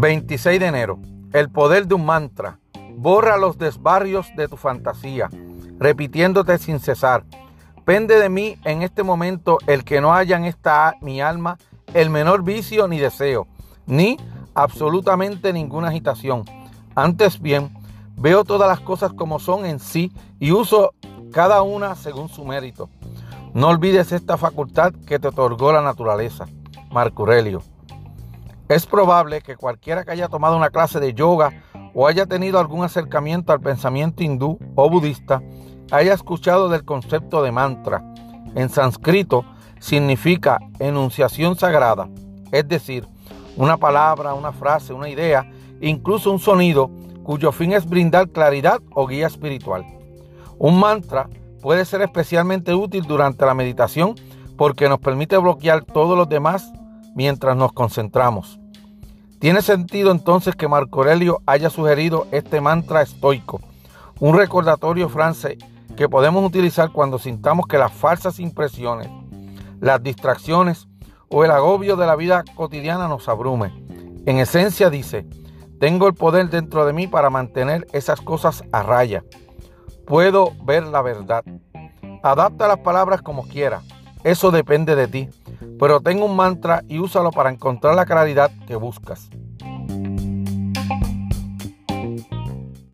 26 de enero. El poder de un mantra. Borra los desbarrios de tu fantasía, repitiéndote sin cesar. Pende de mí en este momento el que no haya en esta mi alma el menor vicio ni deseo, ni absolutamente ninguna agitación. Antes bien, veo todas las cosas como son en sí y uso cada una según su mérito. No olvides esta facultad que te otorgó la naturaleza. Marco Aurelio. Es probable que cualquiera que haya tomado una clase de yoga o haya tenido algún acercamiento al pensamiento hindú o budista haya escuchado del concepto de mantra. En sánscrito significa enunciación sagrada, es decir, una palabra, una frase, una idea, incluso un sonido cuyo fin es brindar claridad o guía espiritual. Un mantra puede ser especialmente útil durante la meditación porque nos permite bloquear todos los demás mientras nos concentramos. Tiene sentido entonces que Marco Aurelio haya sugerido este mantra estoico, un recordatorio francés que podemos utilizar cuando sintamos que las falsas impresiones, las distracciones o el agobio de la vida cotidiana nos abrume. En esencia dice, tengo el poder dentro de mí para mantener esas cosas a raya. Puedo ver la verdad. Adapta las palabras como quiera. Eso depende de ti. Pero tengo un mantra y úsalo para encontrar la claridad que buscas.